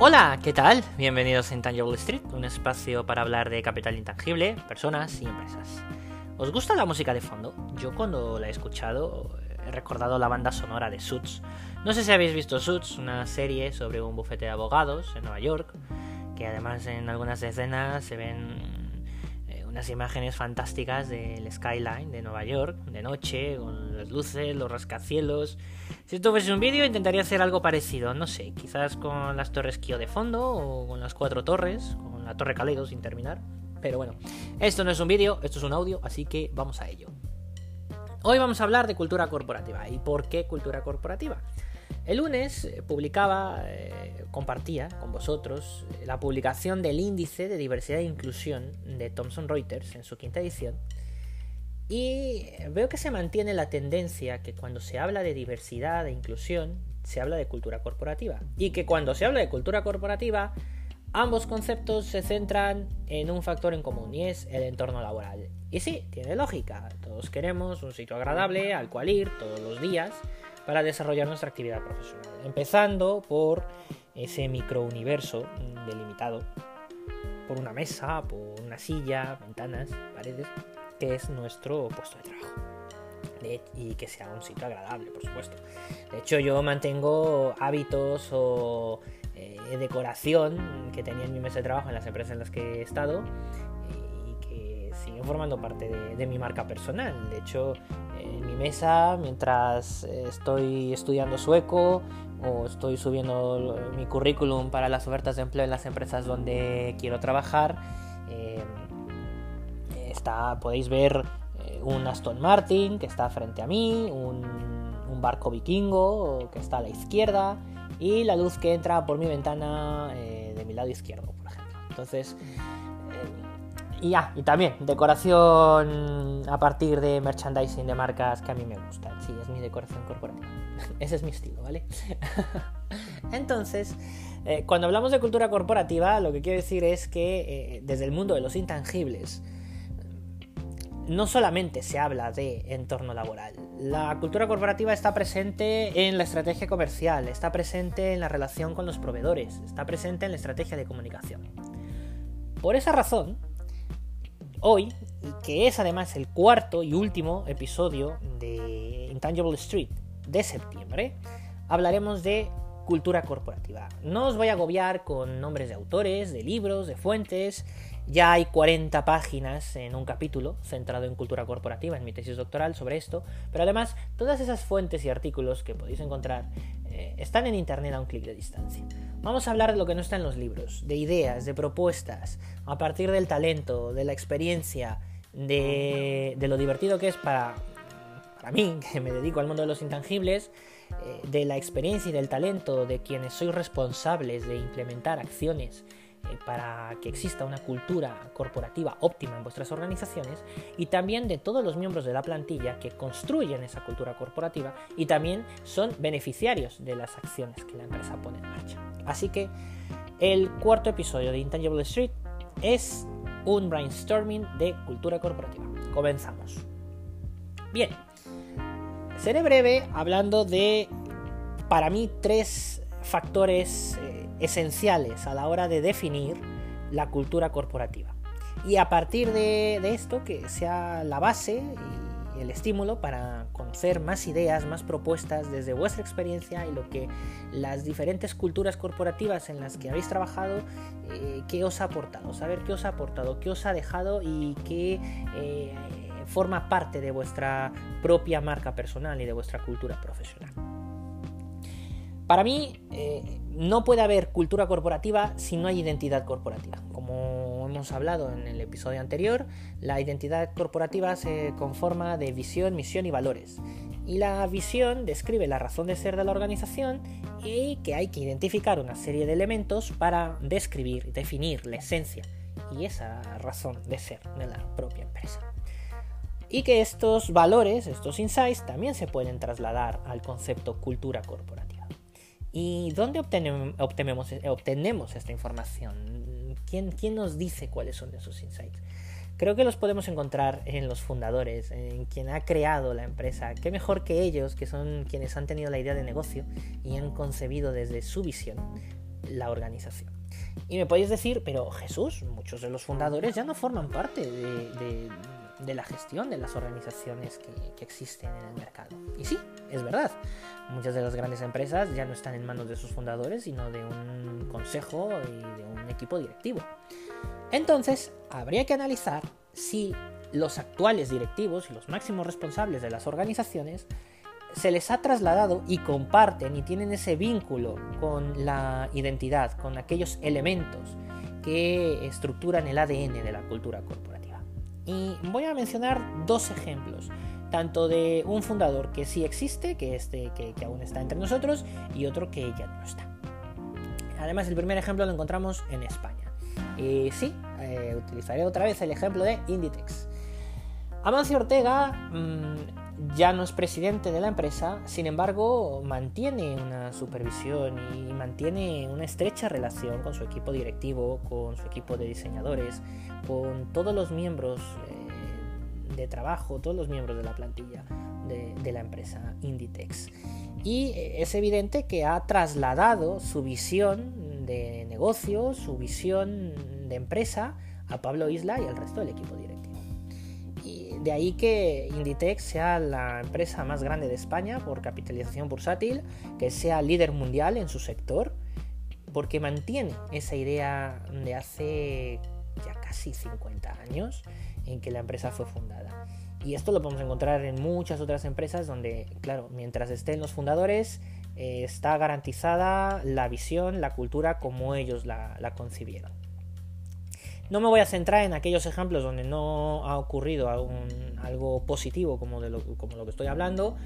Hola, ¿qué tal? Bienvenidos a Intangible Street, un espacio para hablar de capital intangible, personas y empresas. ¿Os gusta la música de fondo? Yo cuando la he escuchado he recordado la banda sonora de Suits. No sé si habéis visto Suits, una serie sobre un bufete de abogados en Nueva York, que además en algunas escenas se ven unas imágenes fantásticas del skyline de Nueva York, de noche, con las luces, los rascacielos. Si esto fuese un vídeo intentaría hacer algo parecido, no sé, quizás con las torres Kio de fondo o con las cuatro torres, con la torre Caleido sin terminar. Pero bueno, esto no es un vídeo, esto es un audio, así que vamos a ello. Hoy vamos a hablar de cultura corporativa. ¿Y por qué cultura corporativa? El lunes eh, publicaba, eh, compartía con vosotros eh, la publicación del índice de diversidad e inclusión de Thomson Reuters en su quinta edición. Y veo que se mantiene la tendencia que cuando se habla de diversidad e inclusión, se habla de cultura corporativa. Y que cuando se habla de cultura corporativa, Ambos conceptos se centran en un factor en común y es el entorno laboral. Y sí, tiene lógica. Todos queremos un sitio agradable al cual ir todos los días para desarrollar nuestra actividad profesional. Empezando por ese microuniverso delimitado por una mesa, por una silla, ventanas, paredes, que es nuestro puesto de trabajo. y que sea un sitio agradable, por supuesto. De hecho, yo mantengo hábitos o eh, decoración que tenía en mi mesa de trabajo en las empresas en las que he estado formando parte de, mi marca personal. De hecho, en mi mesa, mientras estoy estudiando sueco o estoy subiendo mi currículum para las ofertas de empleo en las empresas donde quiero trabajar, eh, está, podéis ver eh, un Aston Martin que está frente a mí, un, barco vikingo que está a la izquierda, y la luz que entra por mi ventana eh, de mi lado izquierdo, por ejemplo. Entonces, eh, y ya, y también decoración a partir de merchandising de marcas que a mí me gustan. Sí, es mi decoración corporativa. Ese es mi estilo, ¿vale? Entonces, eh, cuando hablamos de cultura corporativa, lo que quiero decir es que desde el mundo de los intangibles, no solamente se habla de entorno laboral. La cultura corporativa está presente en la estrategia comercial, está presente en la relación con los proveedores, está presente en la estrategia de comunicación. Por esa razón, hoy, que es además el cuarto y último episodio de Intangible Street de septiembre, hablaremos de cultura corporativa. No os voy a agobiar con nombres de autores, de libros, de fuentes, ya hay 40 páginas en un capítulo centrado en cultura corporativa en mi tesis doctoral sobre esto, pero además todas esas fuentes y artículos que podéis encontrar eh, están en internet a un clic de distancia. Vamos a hablar de lo que no está en los libros, de ideas, de propuestas, a partir del talento, de la experiencia, de, lo divertido que es para, para mí, que me dedico al mundo de los intangibles, eh, de la experiencia y del talento de quienes sois responsables de implementar acciones para que exista una cultura corporativa óptima en vuestras organizaciones y también de todos los miembros de la plantilla que construyen esa cultura corporativa y también son beneficiarios de las acciones que la empresa pone en marcha. Así que el cuarto episodio de Intangible Street es un brainstorming de cultura corporativa. Comenzamos. Bien, seré breve hablando de, para mí, tres factores eh, esenciales a la hora de definir la cultura corporativa. Y a partir de, esto, que sea la base y el estímulo para conocer más ideas, más propuestas desde vuestra experiencia y lo que las diferentes culturas corporativas en las que habéis trabajado, eh, qué os ha aportado, saber qué os ha aportado, qué os ha dejado y qué eh, forma parte de vuestra propia marca personal y de vuestra cultura profesional. Para mí, eh, no puede haber cultura corporativa si no hay identidad corporativa. Como hemos hablado en el episodio anterior, la identidad corporativa se conforma de visión, misión y valores. Y la visión describe la razón de ser de la organización y que hay que identificar una serie de elementos para describir, definir la esencia y esa razón de ser de la propia empresa. Y que estos valores, estos insights, también se pueden trasladar al concepto cultura corporativa. ¿Y dónde obtenemos, obtenemos, esta información? ¿Quién, ¿Quién nos dice cuáles son esos insights? Creo que los podemos encontrar en los fundadores, en quien ha creado la empresa. Qué mejor que ellos, que son quienes han tenido la idea de negocio y han concebido desde su visión la organización. Y me podéis decir, pero Jesús, muchos de los fundadores ya no forman parte de, la gestión de las organizaciones que, existen en el mercado. Y sí, es verdad. Muchas de las grandes empresas ya no están en manos de sus fundadores, sino de un consejo y de un equipo directivo. Entonces, habría que analizar si los actuales directivos y los máximos responsables de las organizaciones se les ha trasladado y comparten y tienen ese vínculo con la identidad, con aquellos elementos que estructuran el ADN de la cultura corporativa. Y voy a mencionar dos ejemplos, tanto de un fundador que sí existe, que, este, que, aún está entre nosotros, y otro que ya no está. Además, el primer ejemplo lo encontramos en España. Y sí, eh, utilizaré otra vez el ejemplo de Inditex. Amancio Ortega mm, ya no es presidente de la empresa, sin embargo mantiene una supervisión y mantiene una estrecha relación con su equipo directivo, con su equipo de diseñadores, con todos los miembros eh, de trabajo, todos los miembros de la plantilla de, de la empresa Inditex. Y eh, es evidente que ha trasladado su visión de negocio, su visión de empresa a Pablo Isla y al resto del equipo directivo. De ahí que Inditex sea la empresa más grande de España por capitalización bursátil, que sea líder mundial en su sector, porque mantiene esa idea de hace ya casi 50 años en que la empresa fue fundada. Y esto lo podemos encontrar en muchas otras empresas donde, claro, mientras estén los fundadores, eh, está garantizada la visión, la cultura como ellos la concibieron. No me voy a centrar en aquellos ejemplos donde no ha ocurrido algo positivo como, de como lo que estoy hablando.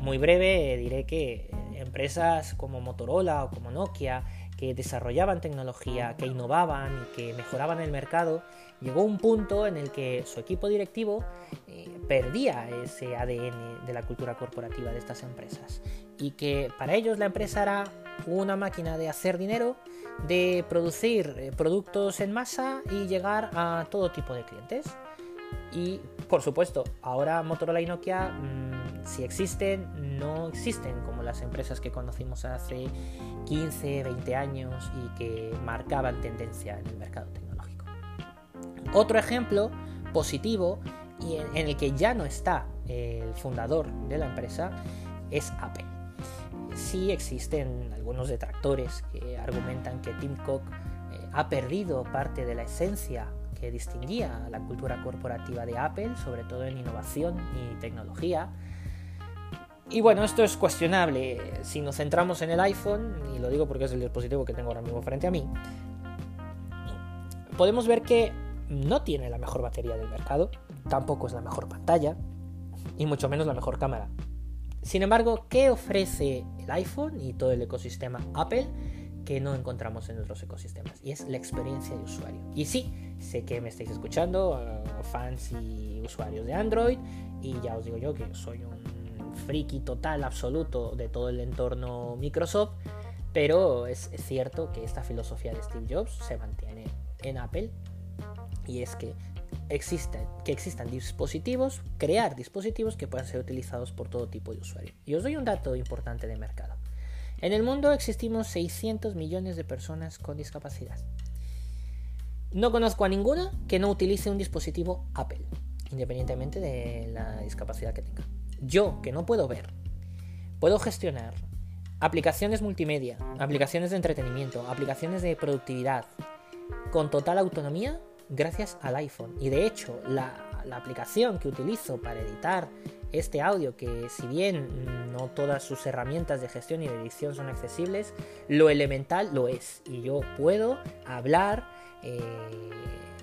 Muy breve diré que empresas como Motorola o como Nokia que desarrollaban tecnología, que innovaban y que mejoraban el mercado, llegó un punto en el que su equipo directivo eh, perdía ese ADN de la cultura corporativa de estas empresas y que para ellos la empresa era una máquina de hacer dinero de producir eh, productos en masa y llegar a todo tipo de clientes. Y por supuesto, ahora Motorola y Nokia, mm, si existen, no existen como las empresas que conocimos hace 15, 20 años y que marcaban tendencia en el mercado tecnológico. Otro ejemplo positivo y en el que ya no está el fundador de la empresa es Apple sí existen algunos detractores que argumentan que Tim Cook eh, ha perdido parte de la esencia que distinguía la cultura corporativa de Apple, sobre todo en innovación y tecnología. Y bueno, esto es cuestionable. Si nos centramos en el iPhone, y lo digo porque es el dispositivo que tengo ahora mismo frente a mí, podemos ver que no tiene la mejor batería del mercado, tampoco es la mejor pantalla, y mucho menos la mejor cámara. Sin embargo, ¿qué ofrece el iPhone y todo el ecosistema Apple que no encontramos en otros ecosistemas? Y es la experiencia de usuario. Y sí, sé que me estáis escuchando, uh, fans y usuarios de Android, y ya os digo yo que soy un friki total, absoluto de todo el entorno Microsoft, pero es cierto que esta filosofía de Steve Jobs se mantiene en Apple y es que existen, que existan dispositivos, crear dispositivos que puedan ser utilizados por todo tipo de usuario. Y os doy un dato importante de mercado. En el mundo existimos 600 millones de personas con discapacidad. No conozco a ninguna que no utilice un dispositivo Apple, independientemente de la discapacidad que tenga. Yo, que no puedo ver, puedo gestionar aplicaciones multimedia, aplicaciones de entretenimiento, aplicaciones de productividad, con total autonomía gracias al iPhone. Y de hecho, la, aplicación que utilizo para editar este audio, que si bien no todas sus herramientas de gestión y de edición son accesibles, lo elemental lo es. Y yo puedo hablar, eh,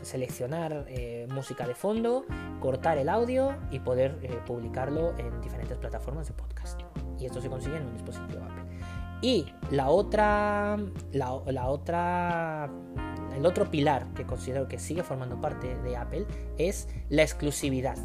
seleccionar eh, música de fondo, cortar el audio y poder eh, publicarlo en diferentes plataformas de podcast. Y esto se consigue en un dispositivo Apple. Y la otra, la otra el otro pilar que considero que sigue formando parte de Apple es la exclusividad.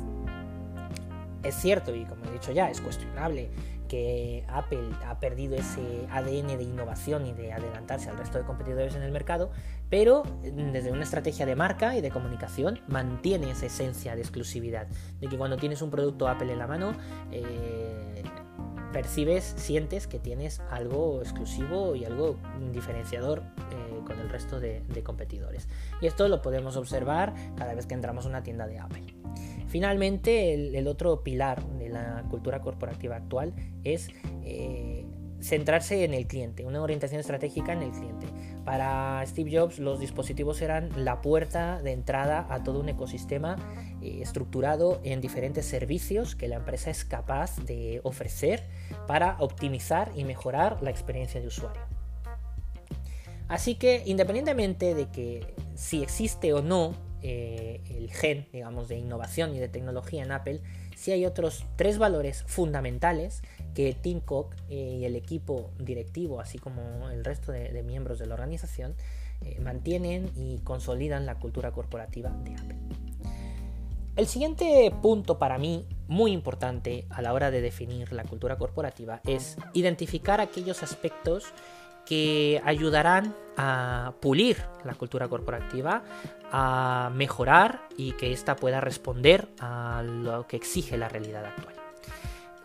Es cierto, y como he dicho ya, es cuestionable que Apple ha perdido ese ADN de innovación y de adelantarse al resto de competidores en el mercado, pero desde una estrategia de marca y de comunicación mantiene esa esencia de exclusividad, de que cuando tienes un producto Apple en la mano, eh, percibes, sientes que tienes algo exclusivo y algo diferenciador eh, con el resto de, competidores. Y esto lo podemos observar cada vez que entramos a una tienda de Apple. Finalmente, el, otro pilar de la cultura corporativa actual es eh, centrarse en el cliente, una orientación estratégica en el cliente. Para Steve Jobs los dispositivos eran la puerta de entrada a todo un ecosistema eh, estructurado en diferentes servicios que la empresa es capaz de ofrecer para optimizar y mejorar la experiencia de usuario. Así que independientemente de que si existe o no eh, el gen, digamos, de innovación y de tecnología en Apple, sí hay otros tres valores fundamentales que Tim Cook eh, y el equipo directivo, así como el resto de, miembros de la organización, eh, mantienen y consolidan la cultura corporativa de Apple. El siguiente punto para mí muy importante a la hora de definir la cultura corporativa es identificar aquellos aspectos que ayudarán a pulir la cultura corporativa, a mejorar y que ésta pueda responder a lo que exige la realidad actual.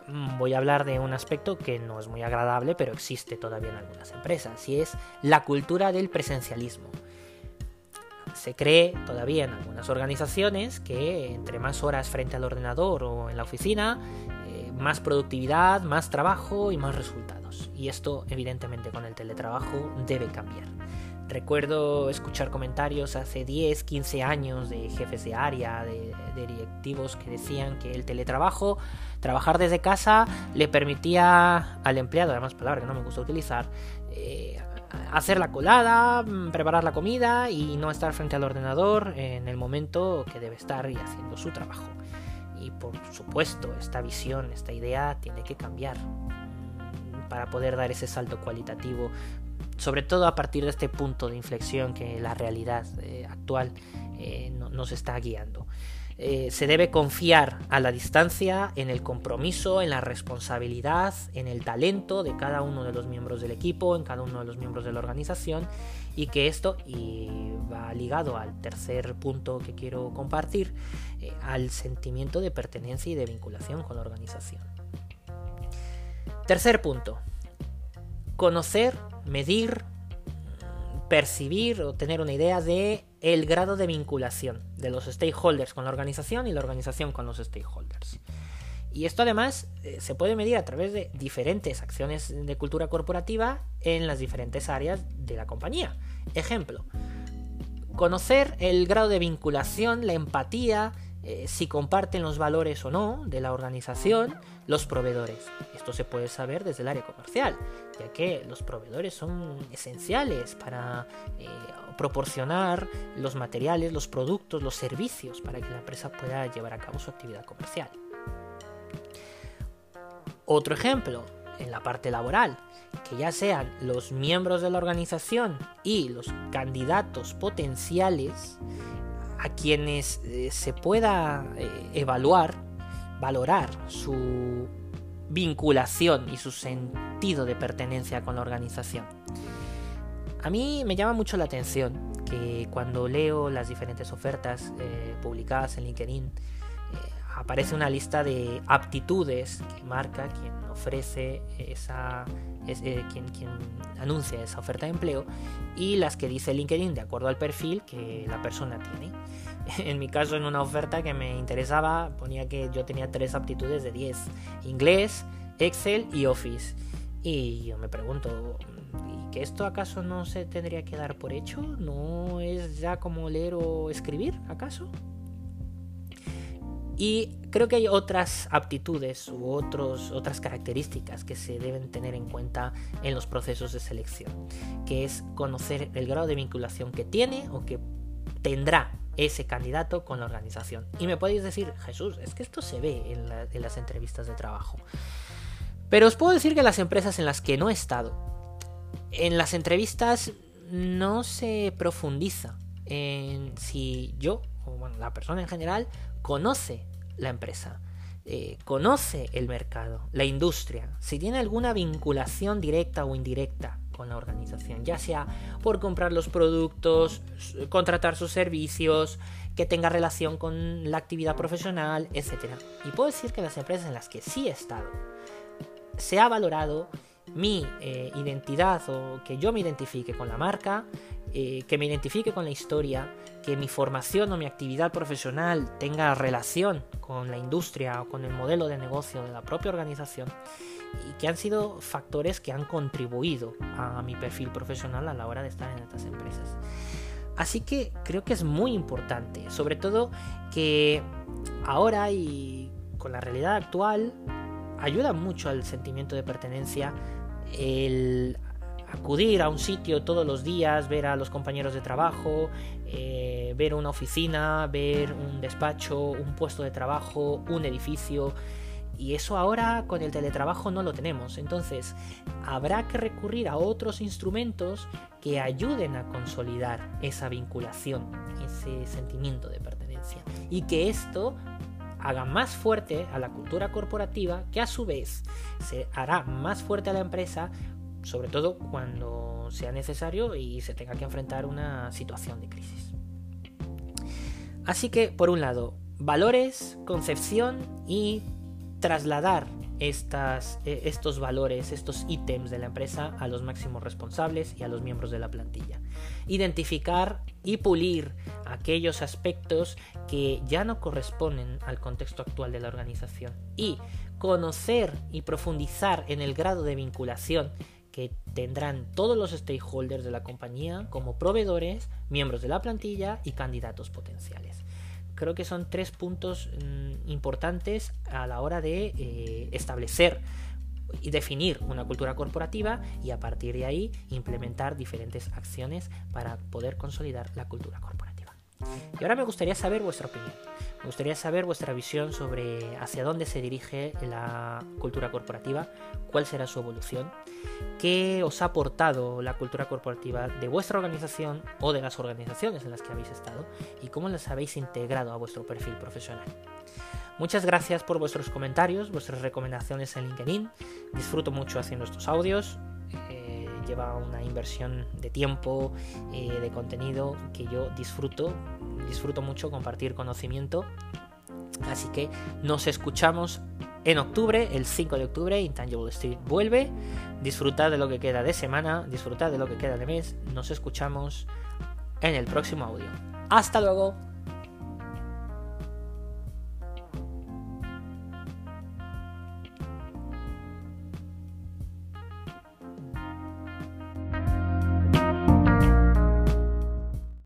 Mm, voy a hablar de un aspecto que no es muy agradable, pero existe todavía en algunas empresas, y es la cultura del presencialismo. Se cree todavía en algunas organizaciones que entre más horas frente al ordenador o en la oficina, más productividad, más trabajo y más resultados. Y esto evidentemente con el teletrabajo debe cambiar. Recuerdo escuchar comentarios hace 10, 15 años de jefes de área, de, directivos que decían que el teletrabajo, trabajar desde casa, le permitía al empleado, además palabra que no me gusta utilizar, eh, hacer la colada, mm, preparar la comida y no estar frente al ordenador en el momento que debe estar y haciendo su trabajo. Y por supuesto, esta visión, esta idea tiene que cambiar para poder dar ese salto cualitativo sobre todo a partir de este punto de inflexión que la realidad eh, actual eh, nos está guiando. Eh, se debe confiar a la distancia en el compromiso, en la responsabilidad, en el talento de cada uno de los miembros del equipo, en cada uno de los miembros de la organización y que esto, y va ligado al tercer punto que quiero compartir, al sentimiento de pertenencia y de vinculación con la organización. Tercer punto, conocer medir, percibir o tener una idea de el grado de vinculación de los stakeholders con la organización y la organización con los stakeholders. Y esto además eh, se puede medir a través de diferentes acciones de cultura corporativa en las diferentes áreas de la compañía. Ejemplo, conocer el grado de vinculación, la empatía, eh, si comparten los valores o no de la organización, los proveedores. Esto se puede saber desde el área comercial, ya que los proveedores son esenciales para eh, proporcionar los materiales, los productos, los servicios para que la empresa pueda llevar a cabo su actividad comercial. Otro ejemplo, en la parte laboral, que ya sean los miembros de la organización y los candidatos potenciales a quienes eh, se pueda eh, evaluar, valorar su vinculación y su sentido de pertenencia con la organización. A mí me llama mucho la atención que cuando leo las diferentes ofertas eh, publicadas en LinkedIn, aparece una lista de aptitudes que marca quien ofrece esa, eh, quien, anuncia esa oferta de empleo y las que dice LinkedIn de acuerdo al perfil que la persona tiene. En mi caso, en una oferta que me interesaba, ponía que yo tenía tres aptitudes de 10. Inglés, Excel y Office. Y yo me pregunto, ¿y que esto acaso no se tendría que dar por hecho? ¿No es ya como leer o escribir, acaso? Y creo que hay otras aptitudes u otros, otras características que se deben tener en cuenta en los procesos de selección, que es conocer el grado de vinculación que tiene o que tendrá ese candidato con la organización. Y me podéis decir, Jesús, es que esto se ve en, en las entrevistas de trabajo. Pero os puedo decir que las empresas en las que no he estado, en las entrevistas no se profundiza en si yo, la persona en general, conoce la empresa, eh, conoce el mercado, la industria, si tiene alguna vinculación directa o indirecta con la organización, ya sea por comprar los productos, contratar sus servicios, que tenga relación con la actividad profesional, etc. Y puedo decir que las empresas en las que sí he estado, se ha valorado mi eh, identidad o que yo me identifique con la marca, eh, que me identifique con la historia, que mi formación o mi actividad profesional tenga relación con la industria o con el modelo de negocio de la propia organización y que han sido factores que han contribuido a mi perfil profesional a la hora de estar en estas empresas. Así que creo que es muy importante, sobre todo que ahora y con la realidad actual ayuda mucho al sentimiento de pertenencia el acudir a un sitio todos los días, ver a los compañeros de trabajo, eh, ver una oficina, ver un despacho, un puesto de trabajo, un edificio. Y eso ahora con el teletrabajo no lo tenemos. Entonces, habrá que recurrir a otros instrumentos que ayuden a consolidar esa vinculación, ese sentimiento de pertenencia. Y que esto haga más fuerte a la cultura corporativa, que a su vez se hará más fuerte a la empresa sobre todo cuando sea necesario y se tenga que enfrentar una situación de crisis. Así que, por un lado, valores, concepción y trasladar estas, eh, estos valores, estos ítems de la empresa a los máximos responsables y a los miembros de la plantilla. Identificar y pulir aquellos aspectos que ya no corresponden al contexto actual de la organización. Y conocer y profundizar en el grado de vinculación que tendrán todos los stakeholders de la compañía como proveedores, miembros de la plantilla y candidatos potenciales. Creo que son tres puntos mm, importantes a la hora de eh, establecer y definir una cultura corporativa y a partir de ahí implementar diferentes acciones para poder consolidar la cultura corporativa. Y ahora me gustaría saber vuestra opinión. Me gustaría saber vuestra visión sobre hacia dónde se dirige la cultura corporativa, cuál será su evolución, qué os ha aportado la cultura corporativa de vuestra organización o de las organizaciones en las que habéis estado y cómo las habéis integrado a vuestro perfil profesional. Muchas gracias por vuestros comentarios, vuestras recomendaciones en LinkedIn. Disfruto mucho haciendo estos audios. Lleva una inversión de tiempo, eh, de contenido que yo disfruto disfruto mucho compartir conocimiento. Así que nos escuchamos en octubre, el 5 de octubre, Intangible Street vuelve. Disfrutad de lo que queda de semana, disfrutad de lo que queda de mes. Nos escuchamos en el próximo audio. Hasta luego.